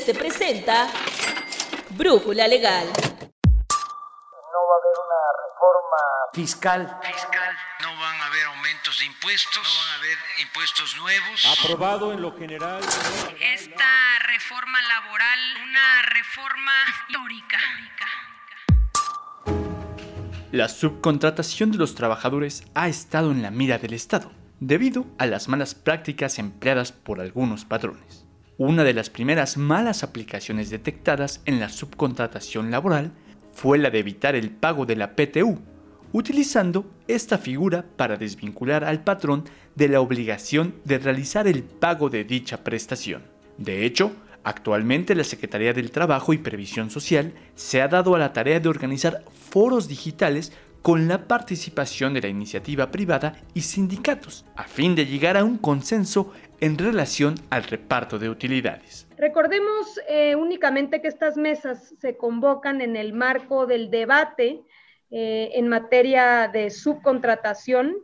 se presenta Brújula Legal. No va a haber una reforma fiscal. Fiscal. No van a haber aumentos de impuestos. No van a haber impuestos nuevos. Aprobado en lo general. Esta reforma laboral, una reforma histórica. La subcontratación de los trabajadores ha estado en la mira del Estado, debido a las malas prácticas empleadas por algunos patrones. Una de las primeras malas aplicaciones detectadas en la subcontratación laboral fue la de evitar el pago de la PTU, utilizando esta figura para desvincular al patrón de la obligación de realizar el pago de dicha prestación. De hecho, Actualmente la Secretaría del Trabajo y Previsión Social se ha dado a la tarea de organizar foros digitales con la participación de la iniciativa privada y sindicatos, a fin de llegar a un consenso en relación al reparto de utilidades. Recordemos eh, únicamente que estas mesas se convocan en el marco del debate eh, en materia de subcontratación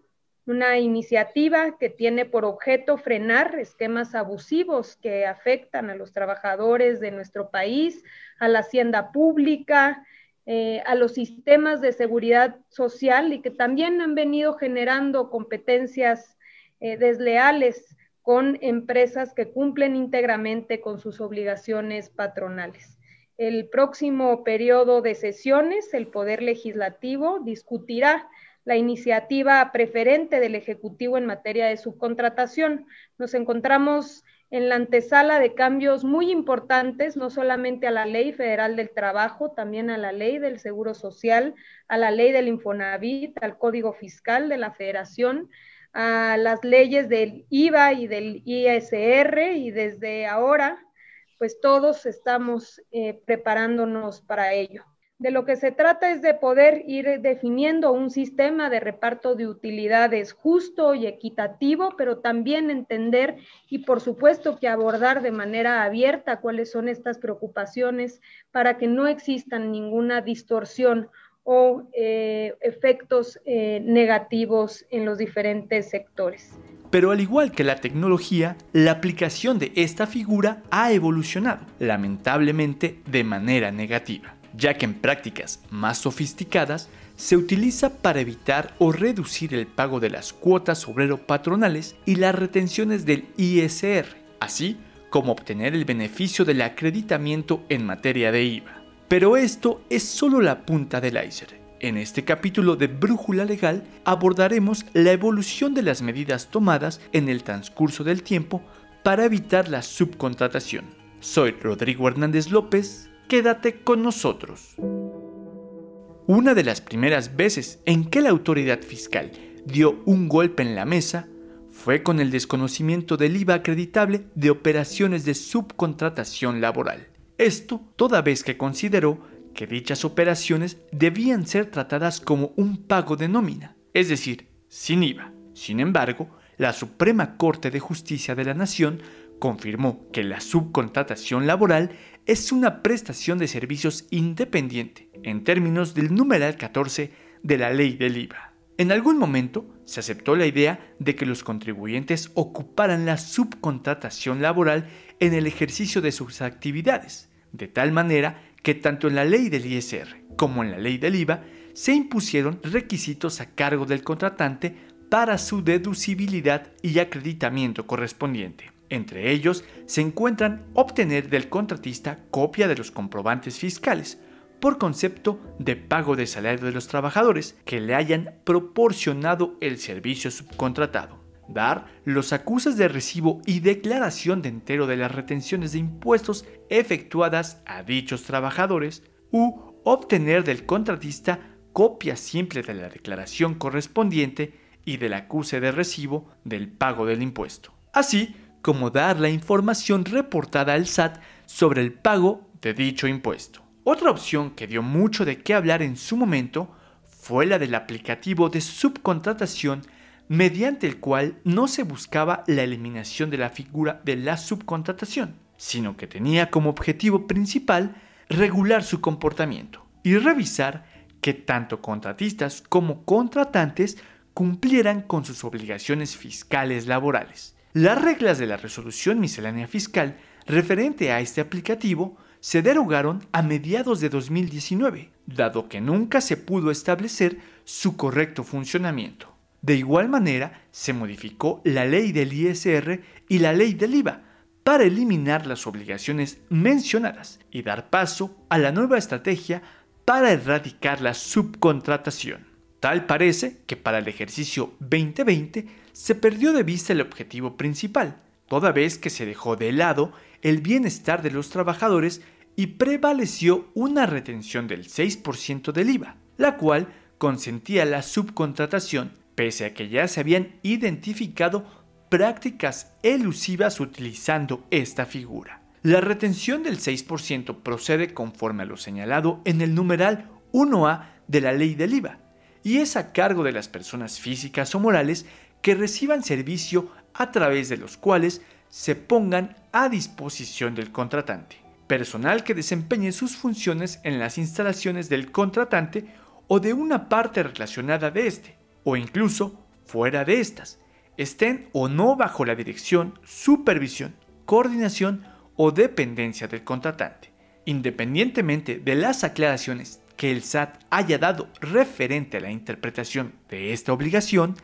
una iniciativa que tiene por objeto frenar esquemas abusivos que afectan a los trabajadores de nuestro país, a la hacienda pública, eh, a los sistemas de seguridad social y que también han venido generando competencias eh, desleales con empresas que cumplen íntegramente con sus obligaciones patronales. El próximo periodo de sesiones, el Poder Legislativo discutirá la iniciativa preferente del Ejecutivo en materia de subcontratación. Nos encontramos en la antesala de cambios muy importantes, no solamente a la Ley Federal del Trabajo, también a la Ley del Seguro Social, a la Ley del Infonavit, al Código Fiscal de la Federación, a las leyes del IVA y del ISR y desde ahora, pues todos estamos eh, preparándonos para ello. De lo que se trata es de poder ir definiendo un sistema de reparto de utilidades justo y equitativo, pero también entender y por supuesto que abordar de manera abierta cuáles son estas preocupaciones para que no existan ninguna distorsión o eh, efectos eh, negativos en los diferentes sectores. Pero al igual que la tecnología, la aplicación de esta figura ha evolucionado, lamentablemente de manera negativa ya que en prácticas más sofisticadas se utiliza para evitar o reducir el pago de las cuotas obrero patronales y las retenciones del ISR, así como obtener el beneficio del acreditamiento en materia de IVA. Pero esto es solo la punta del iceberg. En este capítulo de Brújula Legal abordaremos la evolución de las medidas tomadas en el transcurso del tiempo para evitar la subcontratación. Soy Rodrigo Hernández López quédate con nosotros. Una de las primeras veces en que la autoridad fiscal dio un golpe en la mesa fue con el desconocimiento del IVA acreditable de operaciones de subcontratación laboral. Esto toda vez que consideró que dichas operaciones debían ser tratadas como un pago de nómina, es decir, sin IVA. Sin embargo, la Suprema Corte de Justicia de la Nación confirmó que la subcontratación laboral es una prestación de servicios independiente en términos del numeral 14 de la ley del IVA. En algún momento se aceptó la idea de que los contribuyentes ocuparan la subcontratación laboral en el ejercicio de sus actividades, de tal manera que tanto en la ley del ISR como en la ley del IVA se impusieron requisitos a cargo del contratante para su deducibilidad y acreditamiento correspondiente. Entre ellos se encuentran obtener del contratista copia de los comprobantes fiscales por concepto de pago de salario de los trabajadores que le hayan proporcionado el servicio subcontratado, dar los acuses de recibo y declaración de entero de las retenciones de impuestos efectuadas a dichos trabajadores u obtener del contratista copia simple de la declaración correspondiente y del acuse de recibo del pago del impuesto. Así como dar la información reportada al SAT sobre el pago de dicho impuesto. Otra opción que dio mucho de qué hablar en su momento fue la del aplicativo de subcontratación mediante el cual no se buscaba la eliminación de la figura de la subcontratación, sino que tenía como objetivo principal regular su comportamiento y revisar que tanto contratistas como contratantes cumplieran con sus obligaciones fiscales laborales. Las reglas de la resolución miscelánea fiscal referente a este aplicativo se derogaron a mediados de 2019, dado que nunca se pudo establecer su correcto funcionamiento. De igual manera, se modificó la ley del ISR y la ley del IVA para eliminar las obligaciones mencionadas y dar paso a la nueva estrategia para erradicar la subcontratación. Tal parece que para el ejercicio 2020 se perdió de vista el objetivo principal, toda vez que se dejó de lado el bienestar de los trabajadores y prevaleció una retención del 6% del IVA, la cual consentía la subcontratación pese a que ya se habían identificado prácticas elusivas utilizando esta figura. La retención del 6% procede conforme a lo señalado en el numeral 1A de la ley del IVA, y es a cargo de las personas físicas o morales que reciban servicio a través de los cuales se pongan a disposición del contratante. Personal que desempeñe sus funciones en las instalaciones del contratante o de una parte relacionada de este, o incluso fuera de estas, estén o no bajo la dirección, supervisión, coordinación o dependencia del contratante. Independientemente de las aclaraciones que el SAT haya dado referente a la interpretación de esta obligación,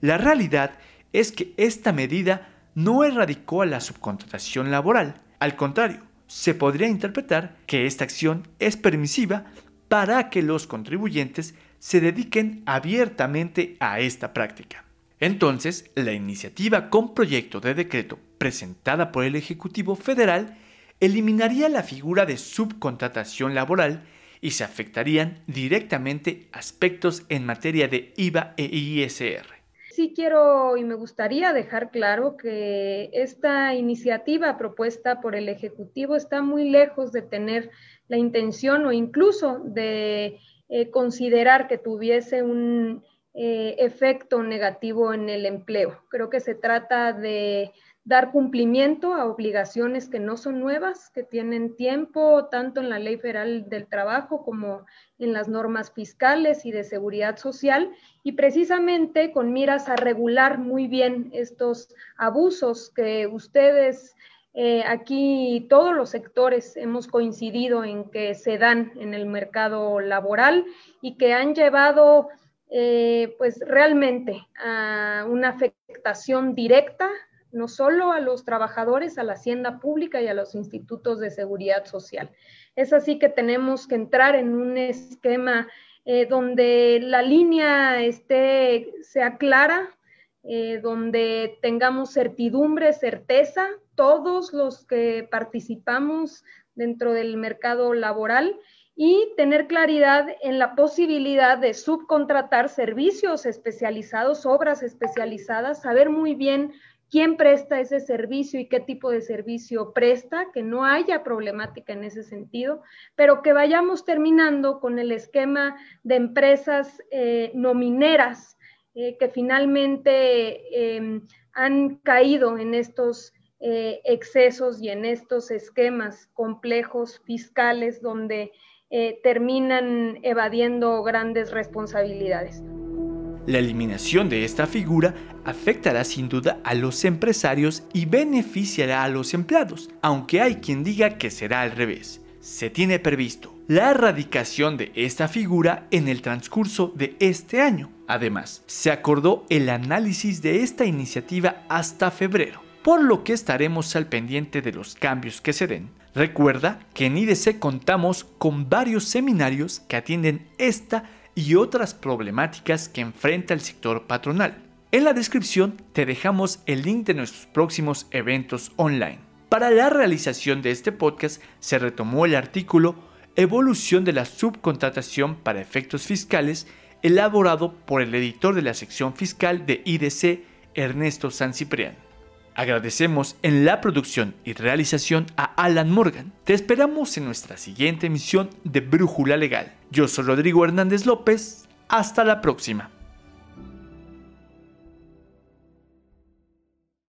la realidad es que esta medida no erradicó a la subcontratación laboral. Al contrario, se podría interpretar que esta acción es permisiva para que los contribuyentes se dediquen abiertamente a esta práctica. Entonces, la iniciativa con proyecto de decreto presentada por el Ejecutivo Federal eliminaría la figura de subcontratación laboral y se afectarían directamente aspectos en materia de IVA e ISR. Sí quiero y me gustaría dejar claro que esta iniciativa propuesta por el Ejecutivo está muy lejos de tener la intención o incluso de eh, considerar que tuviese un eh, efecto negativo en el empleo. Creo que se trata de dar cumplimiento a obligaciones que no son nuevas, que tienen tiempo tanto en la Ley Federal del Trabajo como en las normas fiscales y de seguridad social, y precisamente con miras a regular muy bien estos abusos que ustedes eh, aquí todos los sectores hemos coincidido en que se dan en el mercado laboral y que han llevado eh, pues realmente a una afectación directa no solo a los trabajadores, a la hacienda pública y a los institutos de seguridad social. Es así que tenemos que entrar en un esquema eh, donde la línea esté, sea clara, eh, donde tengamos certidumbre, certeza, todos los que participamos dentro del mercado laboral y tener claridad en la posibilidad de subcontratar servicios especializados, obras especializadas, saber muy bien quién presta ese servicio y qué tipo de servicio presta, que no haya problemática en ese sentido, pero que vayamos terminando con el esquema de empresas eh, nomineras eh, que finalmente em, han caído en estos eh, excesos y en estos esquemas complejos fiscales donde terminan evadiendo grandes responsabilidades. La eliminación de esta figura afectará sin duda a los empresarios y beneficiará a los empleados, aunque hay quien diga que será al revés. Se tiene previsto la erradicación de esta figura en el transcurso de este año. Además, se acordó el análisis de esta iniciativa hasta febrero, por lo que estaremos al pendiente de los cambios que se den. Recuerda que en IDC contamos con varios seminarios que atienden esta y otras problemáticas que enfrenta el sector patronal. En la descripción te dejamos el link de nuestros próximos eventos online. Para la realización de este podcast se retomó el artículo Evolución de la subcontratación para efectos fiscales elaborado por el editor de la sección fiscal de IDC, Ernesto San Ciprián. Agradecemos en la producción y realización a Alan Morgan. Te esperamos en nuestra siguiente emisión de Brújula Legal. Yo soy Rodrigo Hernández López. Hasta la próxima.